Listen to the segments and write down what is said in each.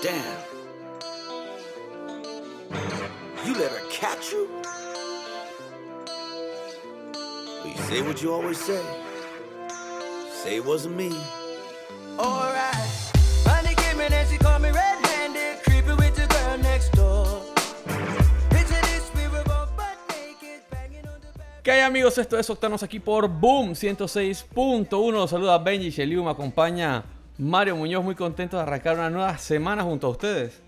Damn. You let her catch you? Well, you say what you always say. Say it wasn't me. Alright. Finally came in and she called me red-handed, creepy with the girl next door. Picture this, we were both butt naked, banging on the back. ¿Qué hay amigos? Esto es Octanos aquí por Boom 106.1. Los saluda Benji Sheliu, me acompaña Mario Muñoz, muy contento de arrancar una nueva semana junto a ustedes.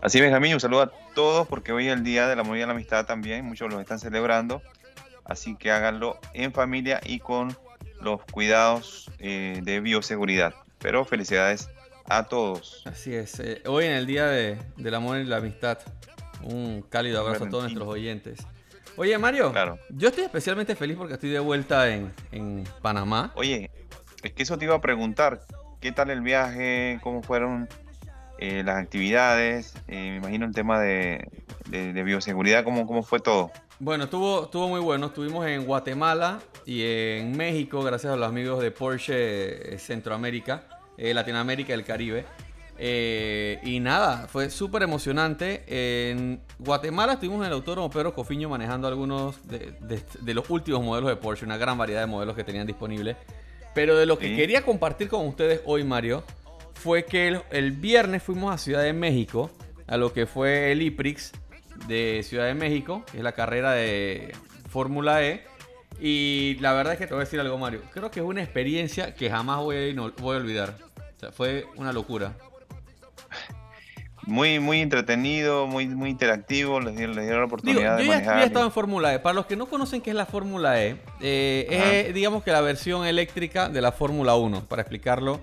Así Benjamín, un saludo a todos porque hoy es el Día de la Amor y la Amistad también, muchos lo están celebrando, así que háganlo en familia y con los cuidados eh, de bioseguridad. Pero felicidades a todos. Así es, eh, hoy en el Día de, del Amor y la Amistad, un cálido abrazo a todos nuestros oyentes. Oye Mario, Claro. yo estoy especialmente feliz porque estoy de vuelta en, en Panamá. Oye, es que eso te iba a preguntar, ¿qué tal el viaje? ¿Cómo fueron eh, las actividades? Eh, me imagino el tema de, bioseguridad, ¿cómo, ¿cómo fue todo? Bueno, estuvo, estuvo muy bueno. Estuvimos en Guatemala y en México, gracias a los amigos de Porsche eh, Centroamérica, Latinoamérica y el Caribe. Y nada, fue súper emocionante. En Guatemala estuvimos en el Autódromo Pedro Cofiño manejando algunos de los últimos modelos de Porsche, una gran variedad de modelos que tenían disponibles. Pero de lo que Sí. quería compartir con ustedes hoy, Mario, fue que el, el viernes fuimos a Ciudad de México, a lo que fue el IPRIX de Ciudad de México, que es la carrera de Fórmula E. Y la verdad es que te voy a decir algo, Mario. Creo que es una experiencia que jamás voy a, no- voy a olvidar. O sea, fue una locura. Muy, muy entretenido, muy, muy interactivo, les dieron, les dieron la oportunidad yo de yo manejar. ya he estado en Fórmula E. Para los que no conocen qué es la Fórmula E, eh, es digamos que la versión eléctrica de la Fórmula 1, para explicarlo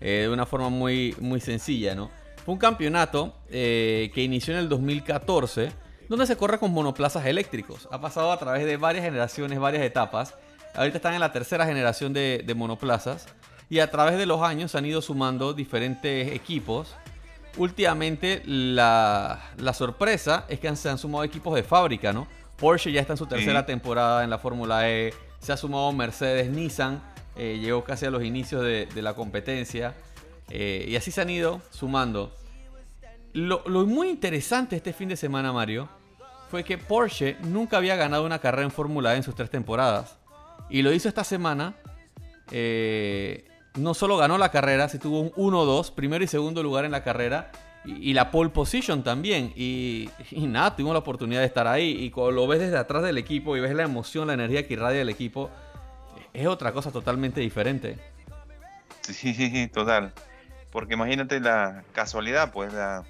eh, de una forma muy, muy sencilla, ¿no? Fue un campeonato eh, que inició en el 2014, donde se corre con monoplazas eléctricos. Ha pasado a través de varias generaciones, varias etapas. Ahorita están en la tercera generación de, de monoplazas. Y a través de los años se han ido sumando diferentes equipos últimamente la, la sorpresa es que se han sumado equipos de fábrica, ¿no? Porsche ya está en su tercera Sí. temporada en la Fórmula E, se ha sumado Mercedes, Nissan, eh, llegó casi a los inicios de, de la competencia, eh, y así se han ido sumando. Lo, lo muy interesante este fin de semana, Mario, fue que Porsche nunca había ganado una carrera en Fórmula E en sus tres temporadas, y lo hizo esta semana eh, no solo ganó la carrera, se tuvo un 1-2, primero y segundo lugar en la carrera. Y, la pole position también. Y, nada, tuvimos la oportunidad de estar ahí. Y cuando lo ves desde atrás del equipo y ves la emoción, la energía que irradia el equipo, es otra cosa totalmente diferente. Sí, total. Porque imagínate la casualidad, pues la...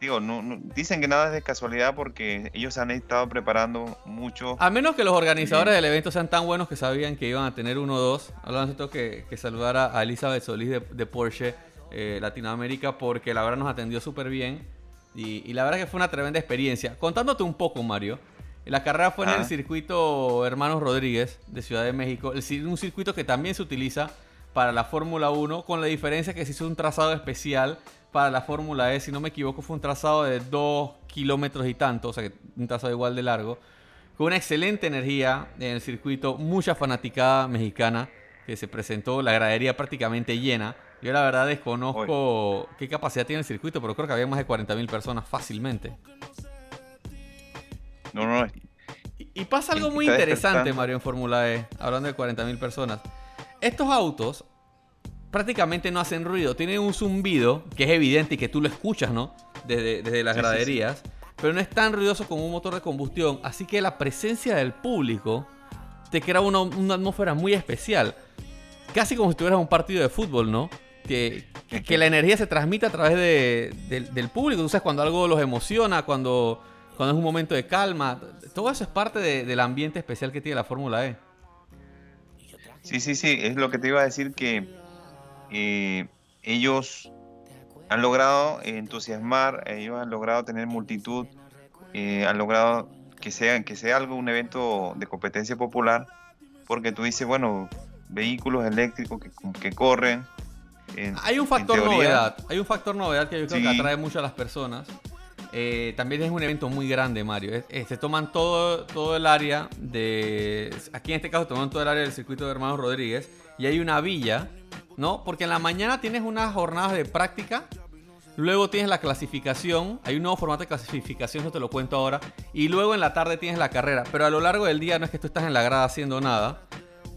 Digo, no, no- dicen que nada es de casualidad porque ellos se han estado preparando mucho. A menos que los organizadores del evento sean tan buenos que sabían que iban a tener 1-2. Hablando de esto, que, que saludar a, Elizabeth Solís de, de Porsche eh, Latinoamérica porque la verdad nos atendió súper bien. Y, y la verdad que fue una tremenda experiencia. Contándote un poco, Mario. La carrera fue en el circuito Hermanos Rodríguez de Ciudad de México. El un circuito que también se utiliza para la Fórmula 1, con la diferencia que se hizo un trazado especial para la Fórmula E. Si no me equivoco, fue un trazado de 2 kilómetros y tanto, o sea, un trazado igual de largo con una excelente energía en el circuito, mucha fanaticada mexicana que se presentó, la gradería prácticamente llena. Yo la verdad desconozco qué capacidad tiene el circuito, pero creo que había más de 40.000 personas fácilmente. No, no, Y, y pasa algo muy interesante. Mario, en Fórmula E, hablando de 40.000 personas. Estos autos prácticamente no hacen ruido, tienen un zumbido que es evidente y que tú lo escuchas, ¿no? Desde, desde las Sí, sí, sí. graderías, pero no es tan ruidoso como un motor de combustión, así que la presencia del público te crea una, una atmósfera muy especial. Casi como si tuvieras un partido de fútbol, ¿no? Que, que- que la energía se transmite a través de- del- del público. Tú sabes, cuando algo los emociona, cuando, cuando es un momento de calma. Todo eso es parte de- del ambiente especial que tiene la Fórmula E. Sí, sí, sí, es lo que te iba a decir que eh, ellos han logrado entusiasmar, ellos han logrado tener multitud, eh, han logrado que sea, que sea algo, un evento de competencia popular, porque tú dices, bueno, vehículos eléctricos que, que corren. en- Hay un factor teoría, novedad. Hay un factor novedad que yo creo que atrae mucho a las personas. Eh, también es un evento muy grande, Mario. Es- se toman todo, todo el área de. Aquí en este caso toman todo el área del circuito de Hermanos Rodríguez. Y hay una villa, ¿no? Porque en la mañana tienes unas jornadas de práctica. Luego tienes la clasificación. Hay un nuevo formato de clasificación, eso te lo cuento ahora. Y luego en la tarde tienes la carrera. Pero a lo largo del día no es que tú estás en la grada haciendo nada.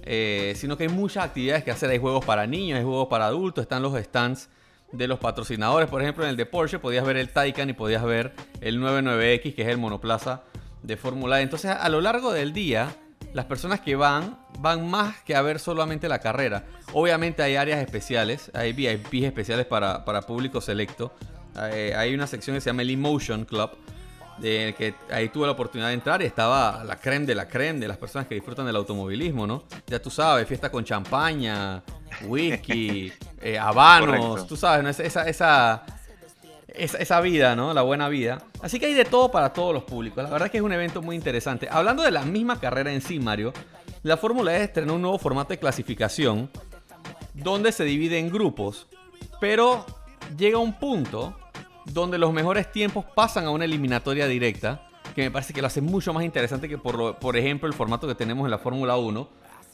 eh, sino que hay muchas actividades que hacer. Hay juegos para niños, hay juegos para adultos. Están los stands de los patrocinadores. Por ejemplo, en el de Porsche podías ver el Taycan y podías ver el 99X, que es el monoplaza de Fórmula E. Entonces, a lo largo del día, las personas que van, van más que a ver solamente la carrera. Obviamente hay áreas especiales, hay VIPs especiales para, para público selecto. Eh, hay una sección que se llama el Emotion Club, de que ahí tuve la oportunidad de entrar y estaba la creme de la creme de las personas que disfrutan del automovilismo, ¿no? Ya tú sabes, fiesta con champaña, whisky, eh, habanos, Correcto. tú sabes, ¿no? Esa, esa, esa, esa- esa vida, ¿no? La buena vida. Así que hay de todo para todos los públicos. La verdad es que es un evento muy interesante. Hablando de la misma carrera en sí, Mario, la Fórmula E estrenó un nuevo formato de clasificación donde se divide en grupos, pero llega un punto donde los mejores tiempos pasan a una eliminatoria directa, que me parece que lo hace mucho más interesante que por, lo- por ejemplo el formato que tenemos en la Fórmula 1,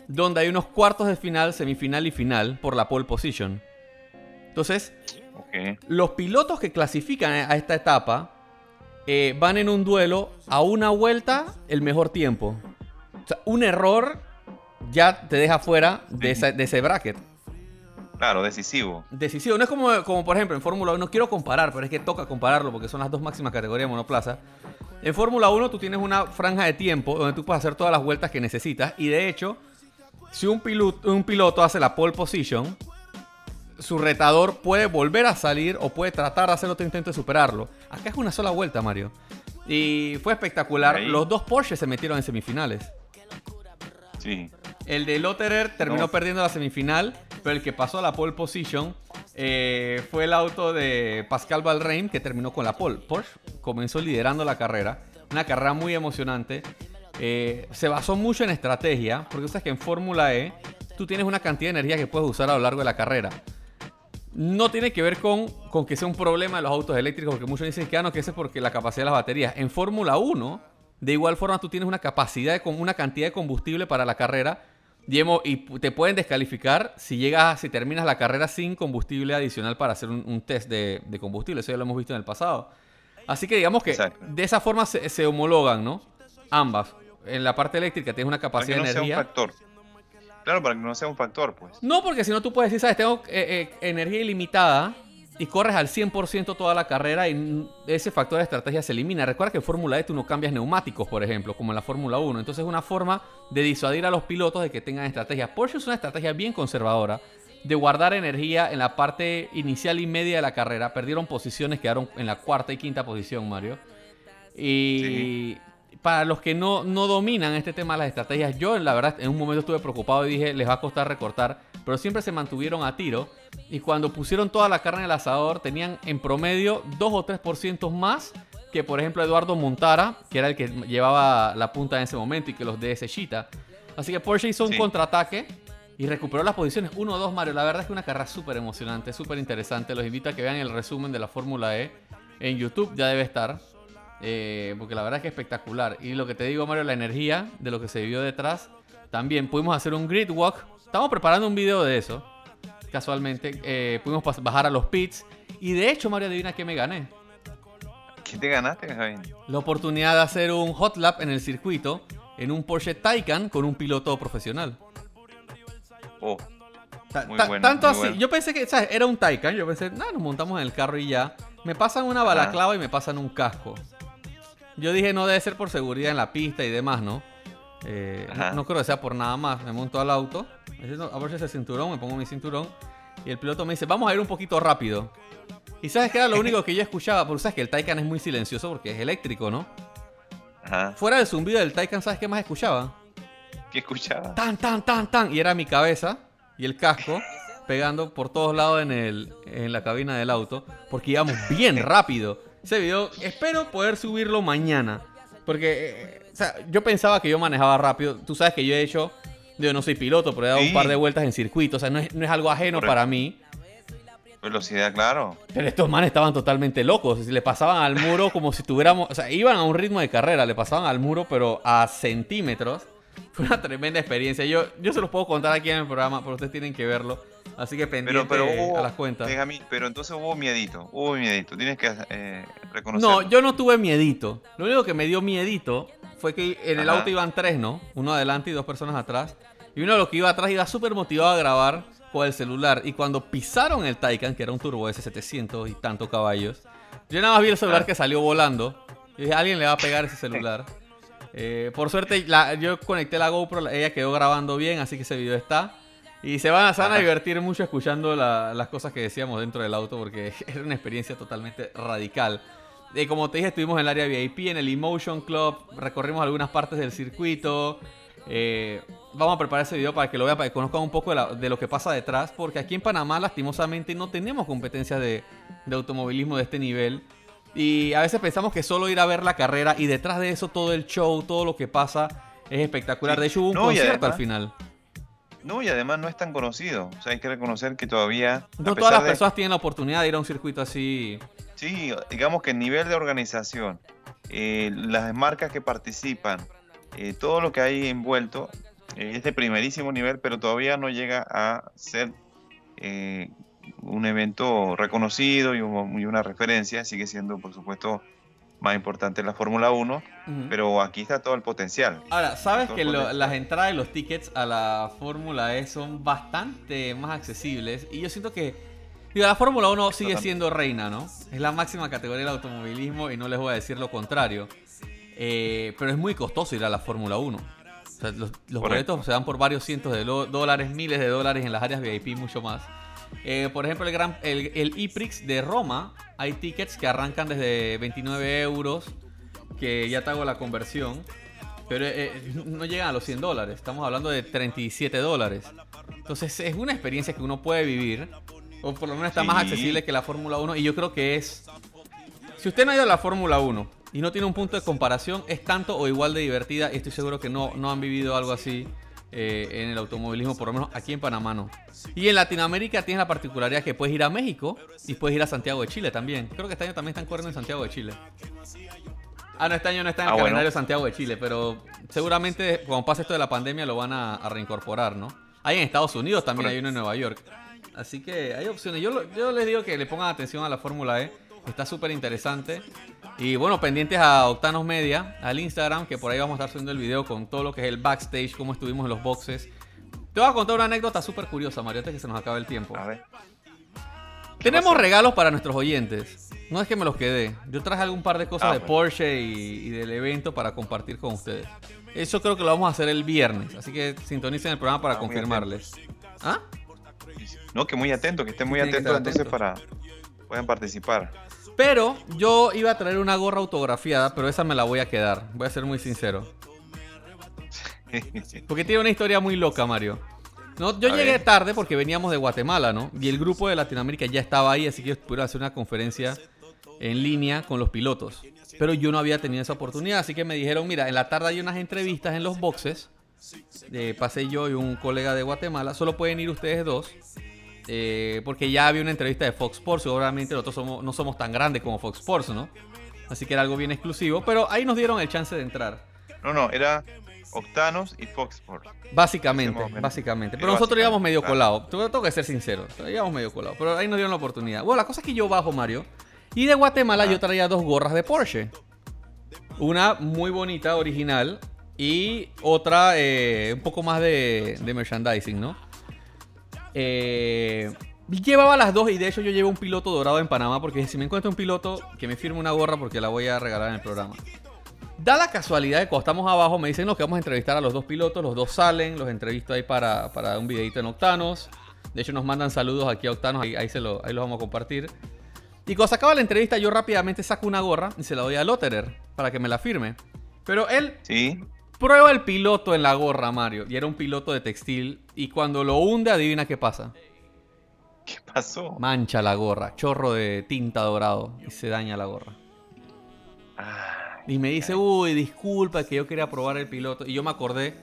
donde hay unos cuartos de final, semifinal y final por la pole position. Entonces, los pilotos que clasifican a esta etapa eh, van en un duelo a una vuelta el mejor tiempo. O sea, un error ya te deja fuera de, esa- de ese bracket. Claro, decisivo. Decisivo. No es como, como por ejemplo en Fórmula 1, no quiero comparar, pero es que toca compararlo porque son las dos máximas categorías de monoplaza. En Fórmula 1 tú tienes una franja de tiempo donde tú puedes hacer todas las vueltas que necesitas y de hecho, si un piloto, un piloto hace la pole position, su retador puede volver a salir o puede tratar de hacer otro intento de superarlo. Acá es una sola vuelta, Mario. Y fue espectacular. Ahí. Los dos Porsche se metieron en semifinales. Sí. El de Lotterer terminó No. perdiendo la semifinal, pero el que pasó a la pole position eh, fue el auto de Pascal Valrein, que terminó con la pole. Porsche comenzó liderando la carrera, una carrera muy emocionante. Eh, se basó mucho en estrategia, porque sabes que en Fórmula E tú tienes una cantidad de energía que puedes usar a lo largo de la carrera. No tiene que ver con, que sea un problema de los autos eléctricos, porque muchos dicen que ah, no, que ese es porque la capacidad de las baterías. En Fórmula 1, de igual forma, tú tienes una capacidad, una cantidad de combustible para la carrera y, hemo- y te pueden descalificar si llegas, si terminas la carrera sin combustible adicional para hacer un, un test de, de combustible. Eso ya lo hemos visto en el pasado. Así que digamos que Exacto. de esa forma se, se homologan, ¿no? Ambas. En la parte eléctrica tienes una Para que capacidad no de sea un energía. factor. Claro, para que no sea un factor, pues. No, porque si no tú puedes decir, sabes, tengo eh, eh, energía ilimitada y corres al 100% toda la carrera y ese factor de estrategia se elimina. Recuerda que en Fórmula E tú no cambias neumáticos, por ejemplo, como en la Fórmula 1. Entonces es una forma de disuadir a los pilotos de que tengan estrategia. Porsche es una estrategia bien conservadora de guardar energía en la parte inicial y media de la carrera. Perdieron posiciones, quedaron en la cuarta y quinta posición, Mario. Y para los que no, no dominan este tema de las estrategias, yo la verdad en un momento estuve preocupado y dije, les va a costar recortar, pero siempre se mantuvieron a tiro. Y cuando pusieron toda la carne en el asador, tenían en promedio 2 o 3% más que, por ejemplo, Eduardo Montara, que era el que llevaba la punta en ese momento y que los de ese Cheetah. Así que Porsche hizo un Sí. contraataque y recuperó las posiciones 1-2, Mario. La verdad es que una carrera súper emocionante, súper interesante. Los invito a que vean el resumen de la Fórmula E en YouTube, ya debe estar. Eh, porque la verdad es que es espectacular. Y lo que te digo, Mario, la energía de lo que se vivió detrás. También pudimos hacer un grid walk. Estamos preparando un video de eso. Casualmente. Eh, pudimos bajar a los pits. Y de hecho, Mario, adivina qué me gané. ¿Qué te ganaste, Javi? La oportunidad de hacer un hot lap en el circuito. En un Porsche Taycan con un piloto profesional. Oh, Muy bueno, tanto muy así. bueno. Yo pensé que, ¿sabes? Era un Taycan. Yo pensé, nada, nos montamos en el carro y ya. Me pasan una balaclava y me pasan un casco. Yo dije, no debe ser por seguridad en la pista y demás, ¿no? Eh, no, creo que sea por nada más. Me monto al auto, abrocho ese cinturón, me pongo mi cinturón. Y el piloto me dice, vamos a ir un poquito rápido. Y sabes que era lo único que yo escuchaba, porque sabes que el Taycan es muy silencioso porque es eléctrico, ¿no? ajá. Fuera del zumbido del Taycan, ¿sabes qué más escuchaba? ¿Qué escuchaba? tan, tan, tan, tan. Y era mi cabeza y el casco pegando por todos lados en, el, en la cabina del auto. Porque íbamos bien rápido. Ese video, espero poder subirlo mañana. Porque, eh, o sea, yo pensaba que yo manejaba rápido. Tú sabes que yo he hecho, yo no soy piloto, pero he dado un Sí. par de vueltas en circuito. O sea, no es, no es algo ajeno Correcto. para mí. Velocidad, claro. Pero estos manes estaban totalmente locos. Le pasaban al muro como si tuviéramos. O sea, iban a un ritmo de carrera. Le pasaban al muro, pero a centímetros. Fue una tremenda experiencia. Yo, yo se los puedo contar aquí en el programa, pero ustedes tienen que verlo. Así que pendiente Pero, pero hubo, a las cuentas. Benjamín, pero entonces hubo miedito, hubo miedito, tienes que eh, reconocerlo. No, yo no tuve miedito. Lo único que me dio miedito fue que en el Ajá. auto iban tres, ¿no? Uno adelante y dos personas atrás. Y uno de los que iba atrás iba súper motivado a grabar con el celular. Y cuando pisaron el Taycan, que era un Turbo S 700 y tantos caballos, yo nada más vi el celular Ah. que salió volando. Y dije, alguien le va a pegar ese celular. Eh, por suerte, la- yo conecté la GoPro, la- ella quedó grabando bien, así que ese video está. Y se van, a- se van a Ajá. divertir mucho escuchando la- las cosas que decíamos dentro del auto, porque era una experiencia totalmente radical. Eh, como te dije, estuvimos en el área VIP, en el Emotion Club, recorrimos algunas partes del circuito. Eh, vamos a preparar ese video para que lo vean, para que conozcan un poco de, la- de lo que pasa detrás, porque aquí en Panamá, lastimosamente, no tenemos competencias de, de automovilismo de este nivel. Y a veces pensamos que solo ir a ver la carrera y detrás de eso todo el show, todo lo que pasa es espectacular. Sí. De hecho, hubo un No, concierto al final. No, y además no es tan conocido. O sea, hay que reconocer que todavía. No todas las de- personas tienen la oportunidad de ir a un circuito así. Sí, digamos que el nivel de organización, eh, las marcas que participan, eh, todo lo que hay envuelto eh, es de primerísimo nivel, pero todavía no llega a ser un evento reconocido y, un- y una referencia. Sigue siendo, por supuesto, más importante la Fórmula 1, Ujú. pero aquí está todo el potencial. Ahora, ¿sabes que lo- las entradas y los tickets a la Fórmula E son bastante más accesibles? Y yo siento que digo, la Fórmula 1 sigue Totalmente. siendo reina, ¿no? Es la máxima categoría del automovilismo y no les voy a decir lo contrario. Eh, pero es muy costoso ir a la Fórmula 1. O sea, los, los boletos se dan por varios cientos de dólares, miles de dólares en las áreas VIP, mucho más. Eh, por ejemplo, el, gran, el, el E-Prix de Roma, hay tickets que arrancan desde 29 euros, que ya te hago la conversión, pero eh, no llegan a los 100 dólares, estamos hablando de 37 dólares. Entonces es una experiencia que uno puede vivir, o por lo menos está más Sí. accesible que la Fórmula 1, y yo creo que es... Si usted no ha ido a la Fórmula 1 y no tiene un punto de comparación, es tanto o igual de divertida, y estoy seguro que no, no han vivido algo así eh, en el automovilismo, por lo menos aquí en Panamá no. Y en Latinoamérica tienes la particularidad que puedes ir a México y puedes ir a Santiago de Chile también. Creo que este año también están corriendo en Santiago de Chile. Ah, no, este año no está en el Ah, bueno. calendario de Santiago de Chile, pero seguramente cuando pase esto de la pandemia lo van a, a reincorporar, ¿no? Hay en Estados Unidos también, hay uno en Nueva York. Así que hay opciones. Yo, yo les digo que le pongan atención a la Fórmula E. Está súper interesante. Y bueno, pendientes a Octanos Media, al Instagram, que por ahí vamos a estar subiendo el video con todo lo que es el backstage, cómo estuvimos en los boxes. Te voy a contar una anécdota súper curiosa, Mario, antes que se nos acabe el tiempo. A ver. Tenemos regalos para nuestros oyentes. No es que me los quedé. Yo traje algún par de cosas Ah, de bueno. Porsche y, y del evento para compartir con ustedes. Eso creo que lo vamos a hacer el viernes. Así que sintonicen el programa para Ah, confirmarles. ¿Ah? No, que muy atento, que estén muy atentos entonces para puedan participar. Pero yo iba a traer una gorra autografiada, pero esa me la voy a quedar. Voy a ser muy sincero. Porque tiene una historia muy loca, Mario. No, yo A llegué ver. tarde porque veníamos de Guatemala, ¿no? Y el grupo de Latinoamérica ya estaba ahí, así que pudieron hacer una conferencia en línea con los pilotos. Pero yo no había tenido esa oportunidad, así que me dijeron, mira, en la tarde hay unas entrevistas en los boxes. Eh, pasé yo y un colega de Guatemala. Solo pueden ir ustedes dos. Eh, porque ya había una entrevista de Fox Sports. y Obviamente nosotros somos, no somos tan grandes como Fox Sports, ¿no? Así que era algo bien exclusivo. Pero ahí nos dieron el chance de entrar. No, no, era Octanos y Fox Sports. Básicamente, básicamente. Pero nosotros íbamos medio colados. Tengo que ser sincero. Íbamos medio colados. Pero ahí nos dieron la oportunidad. Bueno, la cosa es que yo bajo, Mario. Y de Guatemala Ah. yo traía dos gorras de Porsche. Una muy bonita, original. Y otra eh, un poco más de, de merchandising, ¿no? Eh, llevaba las dos y de hecho yo llevo un piloto dorado en Panamá porque si me encuentro un piloto que me firme una gorra porque la voy a regalar en el programa. Da la casualidad de cuando estamos abajo me dicen que vamos a entrevistar a los dos pilotos, los dos salen, los entrevisto ahí para, para un videito en Octanos. De hecho nos mandan saludos aquí a Octanos, ahí, ahí se lo, ahí los vamos a compartir. Y cuando se acaba la entrevista yo rápidamente saco una gorra y se la doy a Lotterer para que me la firme. Pero él Sí, prueba el piloto en la gorra, Mario. Y era un piloto de textil. Y cuando lo hunde, adivina qué pasa. ¿qué pasó? Mancha la gorra, chorro de tinta dorado. Y se daña la gorra. Y me dice, uy, disculpa que yo quería probar el piloto. Y yo me acordé,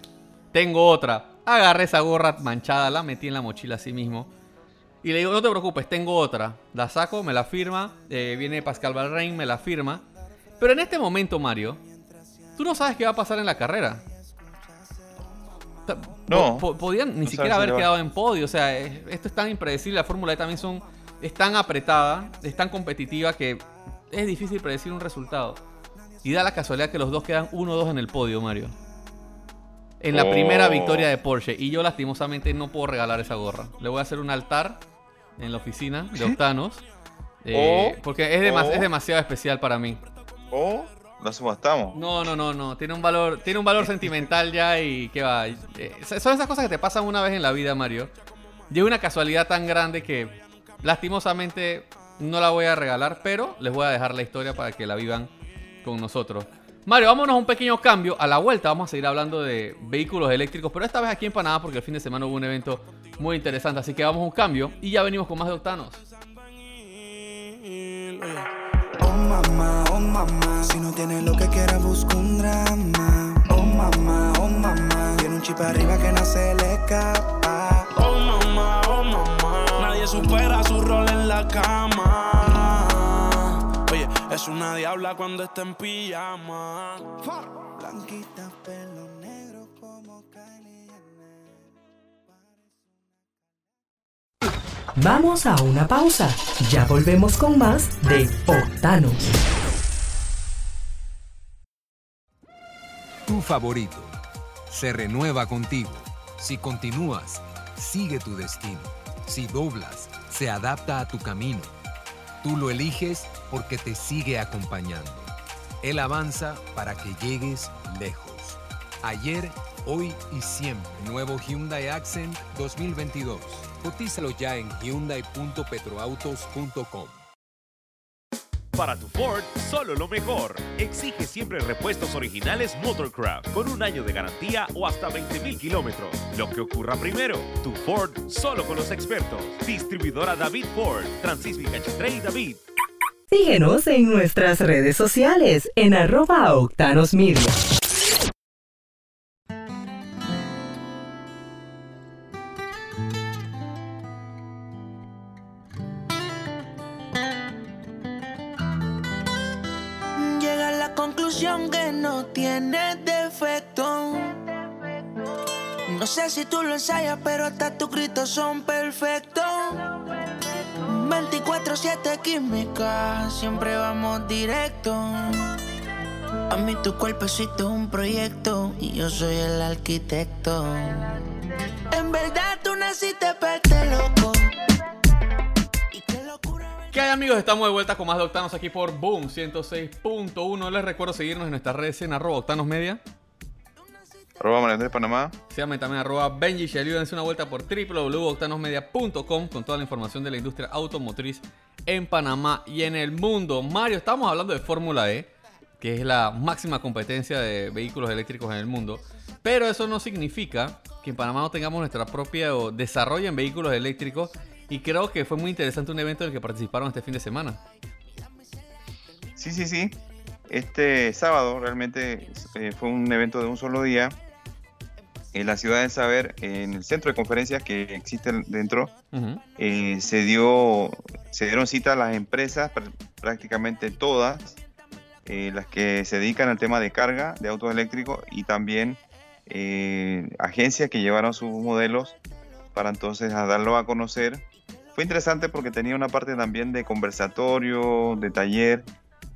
tengo otra. Agarré esa gorra manchada, la metí en la mochila así mismo. Y le digo, no te preocupes, tengo otra. La saco, me la firma. eh, viene Pascal Balrain, me la firma. Pero en este momento, Mario, tú no sabes qué va a pasar en la carrera. no, podían ni siquiera haber quedado en podio. O sea, esto es tan impredecible. La Fórmula E también son, es tan apretada, es tan competitiva que es difícil predecir un resultado. Y da la casualidad que los dos quedan 1-2 en el podio, Mario. En la primera oh. victoria de Porsche. Y yo lastimosamente no puedo regalar esa gorra. Le voy a hacer un altar en la oficina de Octanos. Eh, porque es, es demasiado especial para mí. ¿O la subastamos? No, no, no, no. Tiene un valor, tiene un valor sentimental ya y qué va. Eh, son esas cosas que te pasan una vez en la vida, Mario. Y una casualidad tan grande que lastimosamente no la voy a regalar, pero les voy a dejar la historia para que la vivan con nosotros. Mario, vámonos a un pequeño cambio. A la vuelta vamos a seguir hablando de vehículos eléctricos, pero esta vez aquí en Panamá porque el fin de semana hubo un evento muy interesante. Así que vamos a un cambio y ya venimos con más de Octanos. Oh mamá, oh mamá, si no tienes lo que quieras busca un drama. Oh mamá, oh mamá, tiene un chip arriba que no se le escapa. Oh mamá, oh mamá, nadie supera su rol en la cama. Oye, es una diabla cuando está en pijama. Blanquita, pelo Vamos a una pausa. Ya volvemos con más de Octanos. Favorito se renueva contigo. Si continúas, sigue tu destino. Si doblas, se adapta a tu camino. Tú lo eliges porque te sigue acompañando. Él avanza para que llegues lejos. Ayer, hoy y siempre. Nuevo Hyundai Accent 2022. Cotízalo ya en hyundai.petroautos.com. Para tu Ford, solo lo mejor. Exige siempre repuestos originales Motorcraft con un año de garantía o hasta 20.000 kilómetros. Lo que ocurra primero, tu Ford solo con los expertos. Distribuidora David Ford, Francisco Cachetre y David. Síguenos en nuestras redes sociales en arroba Octanos si tú lo ensayas, pero hasta tus gritos son perfectos. 24-7 química, siempre vamos directo. A mí tu cuerpecito es un proyecto y yo soy el arquitecto. En verdad tú naciste para este loco. ¿Qué hay amigos? Estamos de vuelta con más de Octanos aquí por Boom 106.1. Les recuerdo seguirnos en nuestras redes en arroba Octanos Media. Arroba de Panamá. Síganme también arroba Benji Dense una vuelta por www.octanosmedia.com con toda la información de la industria automotriz en Panamá y en el mundo. Mario, estamos hablando de Fórmula E, que es la máxima competencia de vehículos eléctricos en el mundo. Pero eso no significa que en Panamá no tengamos nuestra propia desarrollo en vehículos eléctricos y creo que fue muy interesante un evento en el que participaron este fin de semana. Sí, sí, sí. Este sábado realmente eh, fue un evento de un solo día en la ciudad de Saber, en el centro de conferencias que existe dentro, eh, se, dio, se dieron cita a las empresas, prácticamente todas, eh, las que se dedican al tema de carga de autos eléctricos y también agencias que llevaron sus modelos para entonces darlo a conocer fue interesante porque tenía una parte también de conversatorio, de taller,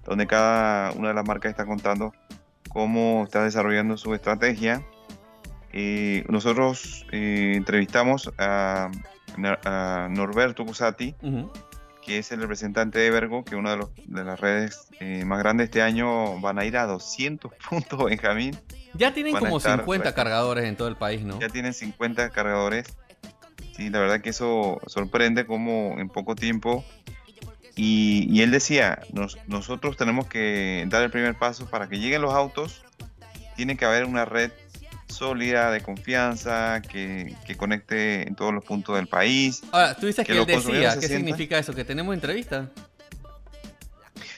donde cada una de las marcas está contando cómo está desarrollando su estrategia. Y nosotros eh, entrevistamos a, Norberto Cusati, que es el representante de Evergo, que una de, de las redes eh, más grandes este año van a ir a 200 puntos, Benjamín. Ya tienen como 50 cargadores en todo el país, ¿no? Ya tienen 50 cargadores Sí, la verdad que eso sorprende como en poco tiempo. Y, él decía, nosotros tenemos que dar el primer paso para que lleguen los autos. Tiene que haber una red sólida, de confianza, que, conecte en todos los puntos del país. Ahora, tú dices que, él decía, ¿qué significa eso? ¿Que tenemos entrevista?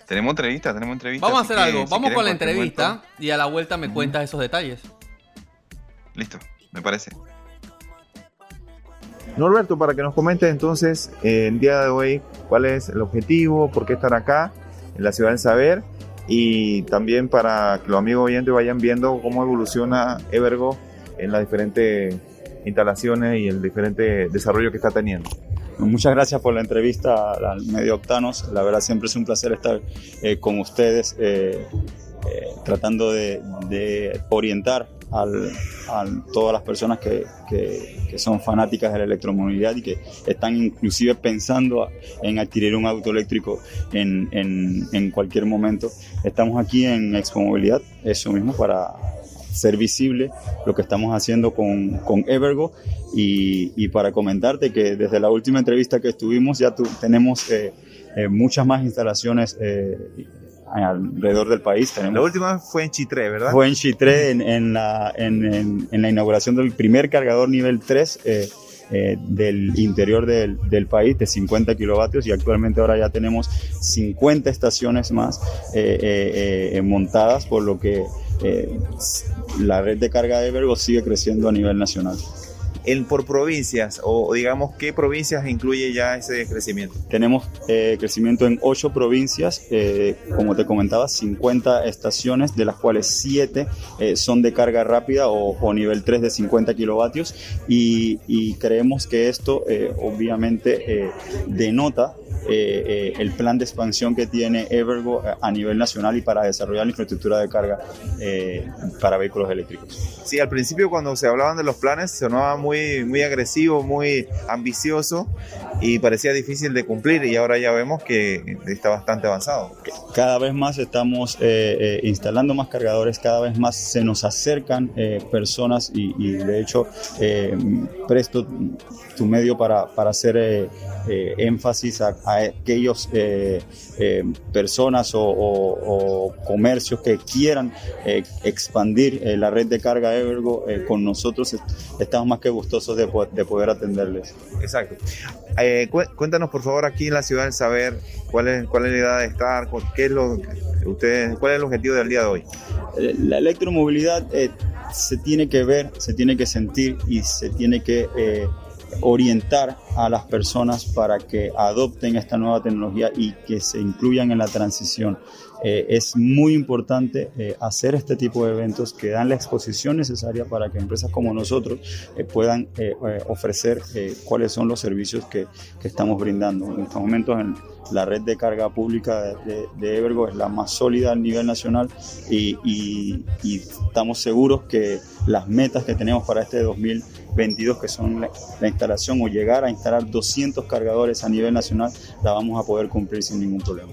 Tenemos entrevista, tenemos entrevista. Vamos a hacer algo, vamos con la entrevista y a la vuelta me cuentas esos detalles. Listo, me parece. Norberto, para que nos comentes entonces eh, el día de hoy cuál es el objetivo, por qué estar acá en la ciudad del saber y también para que los amigos oyentes vayan viendo cómo evoluciona Evergo en las diferentes instalaciones y el diferente desarrollo que está teniendo. Muchas gracias por la entrevista al medio Octanos. La verdad siempre es un placer estar eh, con ustedes eh, eh, tratando de, de orientar al, a todas las personas que, que, que, son fanáticas de la electromovilidad y que están inclusive pensando en adquirir un auto eléctrico en, en, en cualquier momento. Estamos aquí en Expo Movilidad, eso mismo, para ser visible lo que estamos haciendo con, con Evergo y, y, para comentarte que desde la última entrevista que estuvimos ya tu, tenemos eh, eh, muchas más instalaciones eh, alrededor del país. Tenemos, la última fue en Chitré, ¿verdad? Fue en Chitré en, en, la, en, en, la inauguración del primer cargador nivel 3. Eh, eh, del interior del, del, país de 50 kilovatios y actualmente ahora ya tenemos 50 estaciones más eh, eh, montadas por lo que la red de carga de Evergo sigue creciendo a nivel nacional en, por provincias o digamos qué provincias incluye ya ese crecimiento? Tenemos eh, crecimiento en ocho provincias, eh, como te comentaba, 50 estaciones, de las cuales 7 eh, son de carga rápida o, nivel 3 de 50 kilovatios y, creemos que esto obviamente denota eh, el plan de expansión que tiene Evergo a nivel nacional y para desarrollar la infraestructura de carga para vehículos eléctricos. Sí, al principio cuando se hablaban de los planes sonaba muy, muy agresivo, muy ambicioso y parecía difícil de cumplir y ahora ya vemos que está bastante avanzado. Cada vez más estamos eh, eh, instalando más cargadores, cada vez más se nos acercan eh, personas y, y, de hecho presto tu medio para, para hacer énfasis a, a aquellos personas o, o, o, comercios que quieran expandir la red de carga Evergo con nosotros estamos más que gustosos de, de poder atenderles. Exacto. Eh, cuéntanos por favor aquí en la ciudad del saber cuál es, cuál es la idea de estar, qué es lo, ustedes, cuál es el objetivo del día de hoy. Eh, la electromovilidad eh, se tiene que ver, se tiene que sentir y se tiene que eh, orientar a las personas para que adopten esta nueva tecnología y que se incluyan en la transición. Eh, es muy importante eh, hacer este tipo de eventos que dan la exposición necesaria para que empresas como nosotros eh, puedan ofrecer cuáles son los servicios que, que, estamos brindando. En estos momentos en la red de carga pública de, Evergo es la más sólida a nivel nacional y, y, y, estamos seguros que las metas que tenemos para este 2022, que son la, la instalación o llegar a instalar 200 cargadores a nivel nacional, la vamos a poder cumplir sin ningún problema.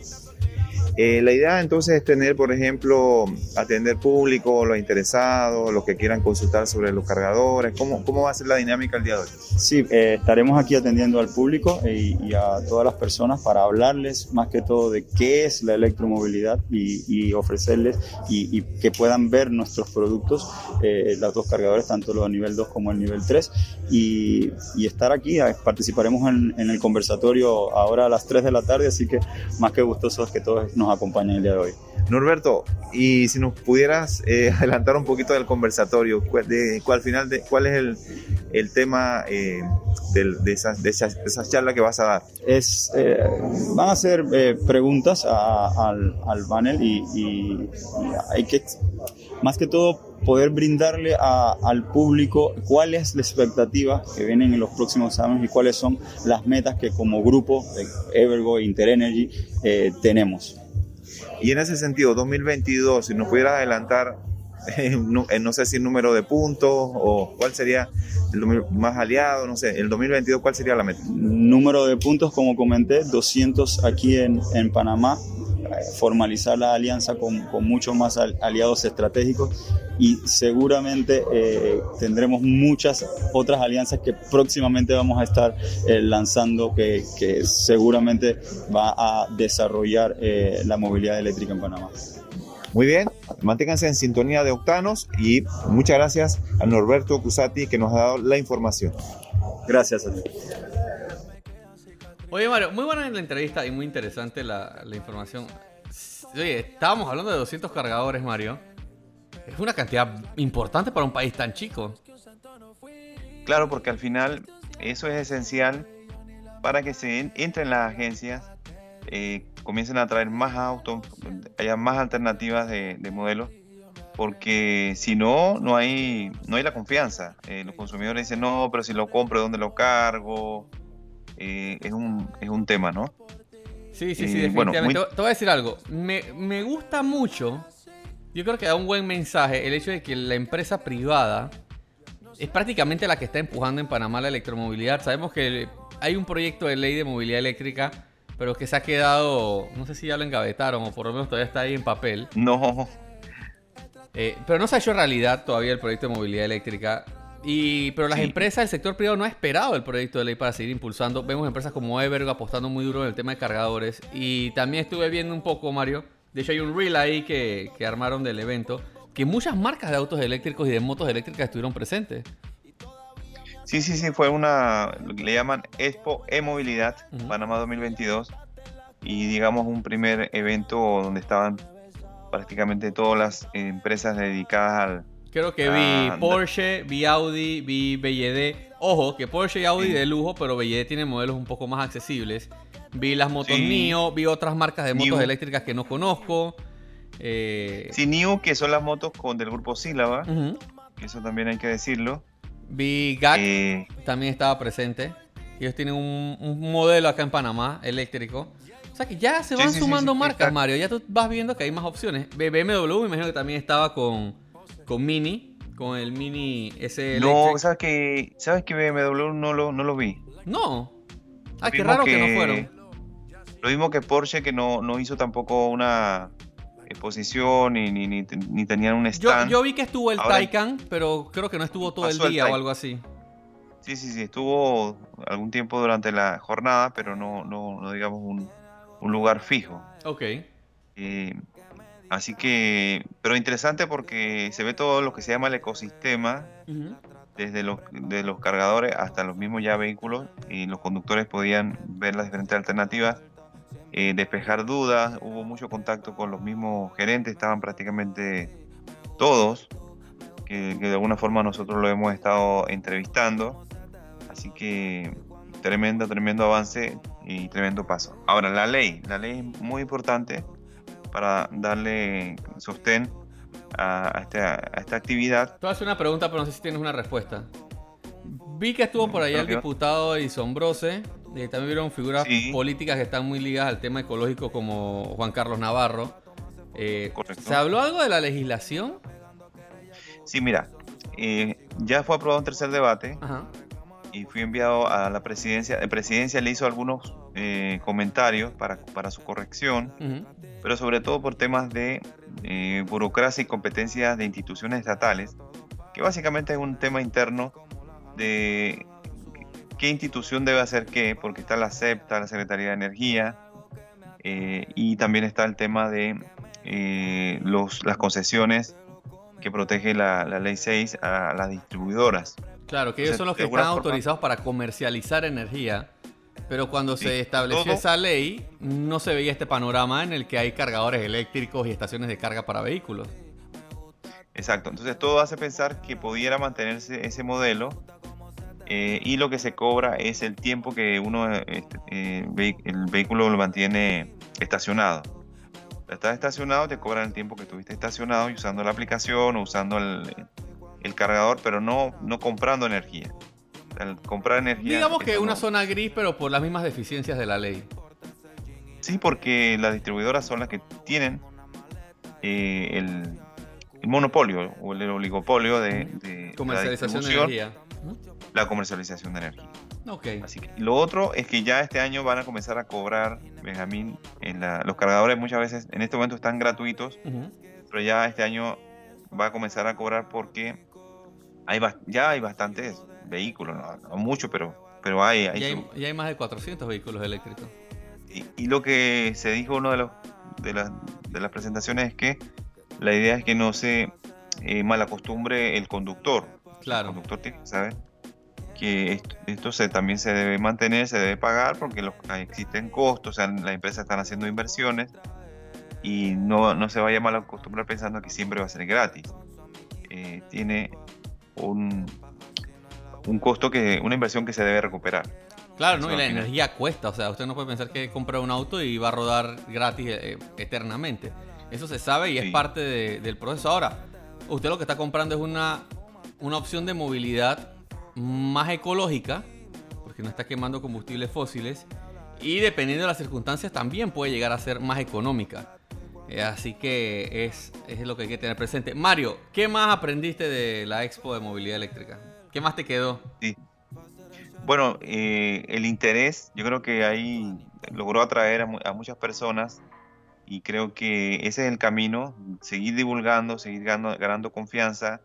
Eh, la idea entonces es tener, por ejemplo, atender público, los interesados, los que quieran consultar sobre los cargadores. ¿Cómo, cómo va a ser la dinámica el día de hoy? Sí, eh, estaremos aquí atendiendo al público y, a todas las personas para hablarles más que todo de qué es la electromovilidad y, ofrecerles y, y, que puedan ver nuestros productos, eh, los dos cargadores, tanto los nivel 2 como el nivel 3, y, estar aquí. Participaremos en, en el conversatorio ahora a las 3 de la tarde, así que más que gustosos que todos nos acompañan el día de hoy. Norberto, y si nos pudieras eh, adelantar un poquito del conversatorio, de, cuál, final de, cuál es el, el tema eh, de, de, esas, de, esas, de esas charlas que vas a dar. Es, eh, van a hacer preguntas a, al, al, panel y, hay que, más que todo, poder brindarle a, al público cuál es la expectativa que vienen en los próximos años y cuáles son las metas que como grupo de Evergo Interenergy tenemos. Y en ese sentido, 2022, si nos pudiera adelantar, no, no, sé si número de puntos o cuál sería el más aliado, no sé, el 2022, ¿cuál sería la meta? Número de puntos, como comenté, 200 aquí en, en Panamá, formalizar la alianza con, con muchos más aliados estratégicos y seguramente eh, tendremos muchas otras alianzas que próximamente vamos a estar eh, lanzando que, que, seguramente va a desarrollar eh, la movilidad eléctrica en Panamá. Muy bien, manténganse en sintonía de Octanos y muchas gracias a Norberto Cusati que nos ha dado la información. Gracias a ti. Oye, Mario, muy buena la entrevista y muy interesante la, información. Oye, estábamos hablando de 200 cargadores, Mario. Es una cantidad importante para un país tan chico. Claro, porque al final eso es esencial para que se entren las agencias, eh, comiencen a traer más autos, haya más alternativas de, de modelos porque si no, no hay, no hay la confianza. Eh, los consumidores dicen, no, pero si lo compro, ¿dónde lo cargo? Eh, es, un, es un tema, ¿no? Sí, sí, sí, Eh, bueno, definitivamente. muy- Te voy a decir algo. Me, me gusta mucho. Yo creo que da un buen mensaje el hecho de que la empresa privada es prácticamente la que está empujando en Panamá la electromovilidad. Sabemos que hay un proyecto de ley de movilidad eléctrica, pero que se ha quedado, no sé si ya lo engavetaron o por lo menos todavía está ahí en papel. No, Eh, pero no se ha hecho realidad todavía el proyecto de movilidad eléctrica. Y, pero las Sí. empresas del sector privado no ha esperado el proyecto de ley para seguir impulsando. Vemos empresas como Evergo apostando muy duro en el tema de cargadores. Y también estuve viendo un poco, Mario. De hecho, hay un reel ahí que, que armaron del evento. Que muchas marcas de autos eléctricos y de motos eléctricas estuvieron presentes. Sí, sí, sí, fue una, lo que le llaman Expo E-Movilidad. Panamá 2022 y digamos un primer evento donde estaban prácticamente todas las empresas dedicadas al... Creo que vi Porsche, vi Audi, vi BYD. Ojo, que Porsche y Audi Sí. de lujo, pero BYD tiene modelos un poco más accesibles. Vi las motos Sí. NIO, vi otras marcas de motos eléctricas que no conozco. Eh, Sí, NIO, que son las motos con, del grupo Sílaba, ujú. eso también hay que decirlo. Vi GAC, Eh, también estaba presente. Ellos tienen un, un modelo acá en Panamá, eléctrico. O sea que ya se van sí, sumando marcas. Mario. Ya tú vas viendo que hay más opciones. BMW, me imagino que también estaba con, con Mini, con el Mini S no. ¿sabes que, ¿sabes que BMW no lo, no lo vi? No. Ah, Lo qué raro que... no fueron. Lo mismo que Porsche, que no, no hizo tampoco una exposición ni, ni, ni, ni tenían un stand. yo vi que estuvo el Ahora- Taycan, pero creo que no estuvo todo el día o algo así. Sí, sí, sí, estuvo algún tiempo durante la jornada, pero no, no, no digamos un, un lugar fijo. Ok. Eh, así que, pero interesante porque se ve todo lo que se llama el ecosistema, desde los, de los cargadores hasta los mismos ya vehículos, y los conductores podían ver las diferentes alternativas, eh, despejar dudas, hubo mucho contacto con los mismos gerentes, estaban prácticamente todos, que, que de alguna forma nosotros lo hemos estado entrevistando, así que tremendo, tremendo avance y tremendo paso. Ahora, la ley, la ley es muy importante para darle sostén a, a esta, a esta actividad. A hacer una pregunta, pero no sé si tienes una respuesta. Vi que estuvo por allá el diputado Edison Brose. eh, también vieron figuras Sí. políticas que están muy ligadas al tema ecológico como Juan Carlos Navarro. Eh. ¿Se habló algo de la legislación? Sí, mira, eh, ya fue aprobado un tercer debate Ajá. y fui enviado a la presidencia. La presidencia le hizo algunos eh, comentarios para, para su corrección, pero sobre todo por temas de eh, burocracia y competencias de instituciones estatales, que básicamente es un tema interno de qué institución debe hacer qué, porque está la CEPTA, la Secretaría de Energía, eh, y también está el tema de eh, los, las concesiones que protege la, la Ley 6 a las distribuidoras. Claro, que ellos Entonces, son los que están forma- autorizados para comercializar energía. Pero cuando Sí, se estableció todo- esa ley, no se veía este panorama en el que hay cargadores eléctricos y estaciones de carga para vehículos. Exacto, entonces todo hace pensar que pudiera mantenerse ese modelo eh, y lo que se cobra es el tiempo que uno, este, eh, el vehículo lo mantiene estacionado. Estás estacionado, te cobran el tiempo que estuviste estacionado y usando la aplicación o usando el, el cargador, pero no, no comprando energía. El comprar energía. Digamos que una no- zona gris, pero por las mismas deficiencias de la ley. Sí, porque las distribuidoras son las que tienen eh, el, el monopolio o el oligopolio de, de la Comercialización de energía. la comercialización de energía. Así que lo otro es que ya este año van a comenzar a cobrar, Benjamín, en la- los cargadores muchas veces en este momento están gratuitos, pero ya este año va a comenzar a cobrar porque hay ya hay bastantes vehículos, no, no mucho, pero, pero hay. hay Ya hay, ya hay más de 400 vehículos eléctricos. y, y lo que se dijo uno de los de las, de las presentaciones es que la idea es que no se eh, malacostumbre el conductor. El Claro. conductor tiene que saber que esto, esto se, también se debe mantener, se debe pagar porque los, existen costos, o sea, las empresas están haciendo inversiones y no, no se vaya a malacostumbrar pensando que siempre va a ser gratis. Eh, tiene un, un costo que, una inversión que se debe recuperar. Claro, ¿no? Y la energía cuesta. O sea, usted no puede pensar que compra un auto y va a rodar gratis eh, eternamente. Eso se sabe y es parte de- del proceso. Ahora, usted lo que está comprando es una, una opción de movilidad más ecológica, porque no está quemando combustibles fósiles, y dependiendo de las circunstancias también puede llegar a ser más económica. Eh, así que es, es lo que hay que tener presente. Mario, ¿qué más aprendiste de la Expo de Movilidad Eléctrica? ¿Qué más te quedó? Sí. Bueno, eh, el interés, yo creo que ahí logró atraer a, a muchas personas y creo que ese es el camino, seguir divulgando, seguir ganando, confianza.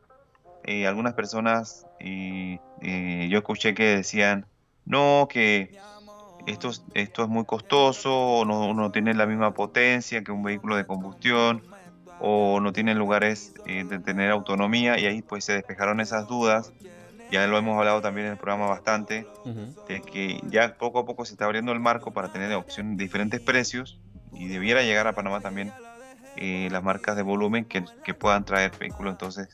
Eh, algunas personas, eh, eh, yo escuché que decían, no, que esto, es- esto es muy costoso, no, no tiene la misma potencia que un vehículo de combustión, o no tiene lugares eh, de tener autonomía, y ahí pues se despejaron esas dudas. Ya lo hemos hablado también en el programa bastante, Ujú. de que ya poco a poco se está abriendo el marco para tener opciones diferentes precios y debiera llegar a Panamá también eh, las marcas de volumen que, que puedan traer vehículos entonces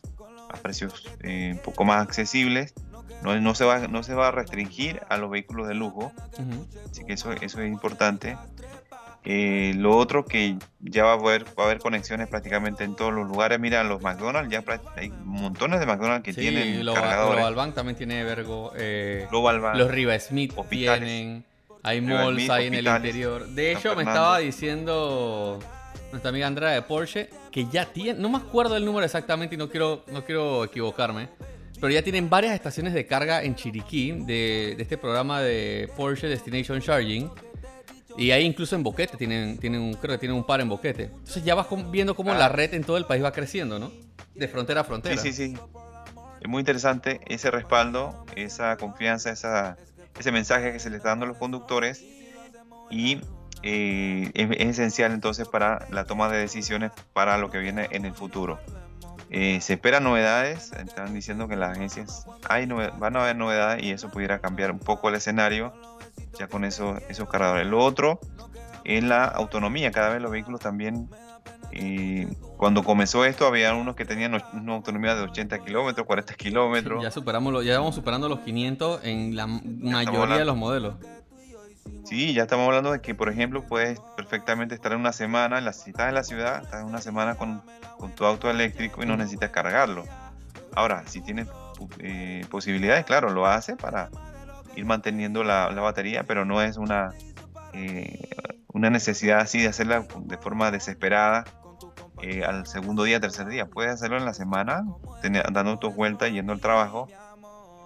a precios eh, un poco más accesibles. No, no, se va, no se va a restringir a los vehículos de lujo, Ujú. así que eso, eso es importante. Eh, lo otro que ya va a, haber, va a haber conexiones prácticamente en todos los lugares. Mira, los McDonald's, ya hay montones de McDonald's que Sí, tienen Global, cargadores. Global Bank también tiene Vergo. eh, Global Bank, los Riva Smith hospitales. tienen. Hay malls Smith, ahí en el interior. De hecho, me estaba diciendo nuestra amiga Andrea de Porsche que ya tiene, no me acuerdo el número exactamente y no quiero, no quiero equivocarme, pero ya tienen varias estaciones de carga en Chiriquí de, de este programa de Porsche Destination Charging. Y ahí incluso en Boquete tienen, tienen un, creo que tienen un par en Boquete. Entonces ya vas viendo cómo Ah. la red en todo el país va creciendo, ¿no? De frontera a frontera. Sí, sí, sí. Es muy interesante ese respaldo, esa confianza, esa, ese mensaje que se le está dando a los conductores y eh, es, es esencial entonces para la toma de decisiones para lo que viene en el futuro. Eh, se esperan novedades, están diciendo que en las agencias hay van a haber novedades y eso pudiera cambiar un poco el escenario ya con esos, esos cargadores. Lo otro es la autonomía, cada vez los vehículos también eh, cuando comenzó esto, había unos que tenían una autonomía de 80 kilómetros, 40 kilómetros. Ya superamos lo- ya vamos superando los 500 en la mayoría de los modelos. Sí, ya estamos hablando de que, por ejemplo, puedes perfectamente estar en una semana, en la, si estás en la ciudad, estás en una semana con, con tu auto eléctrico y no necesitas cargarlo. Ahora, si tienes eh, posibilidades, claro, lo hace para ir manteniendo la, batería, pero no es una, eh, una necesidad así de hacerla de forma desesperada eh, al segundo día, tercer día. Puedes hacerlo en la semana, tener- dando tus vueltas, yendo al trabajo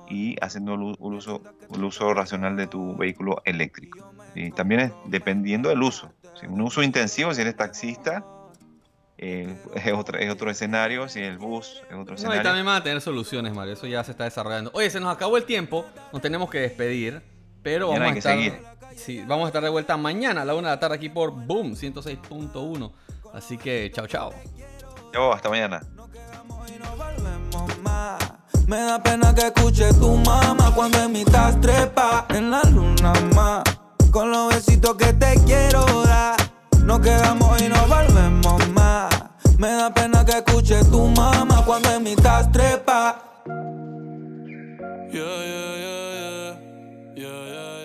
y haciendo el uso, el uso racional de tu vehículo eléctrico. Y también es dependiendo del uso. Si un uso intensivo, si eres taxista, eh, es, otro, es otro escenario. Si el bus es otro No, y escenario. también van a tener soluciones, Mario. Eso ya se está desarrollando. Oye, se nos acabó el tiempo. Nos tenemos que despedir. Pero vamos a hay que estar. Sí, vamos a estar de vuelta mañana a la una de la tarde aquí por Boom 106.1. Así que chao, chao. Chao, hasta mañana. Me da pena que escuche tu mamá cuando en mi tas trepa en la luna más. Con los besitos que te quiero dar. Nos quedamos y no volvemos más. Me da pena que escuche tu mamá cuando en mi tas trepa. Yeah, yeah, yeah, yeah. Yeah,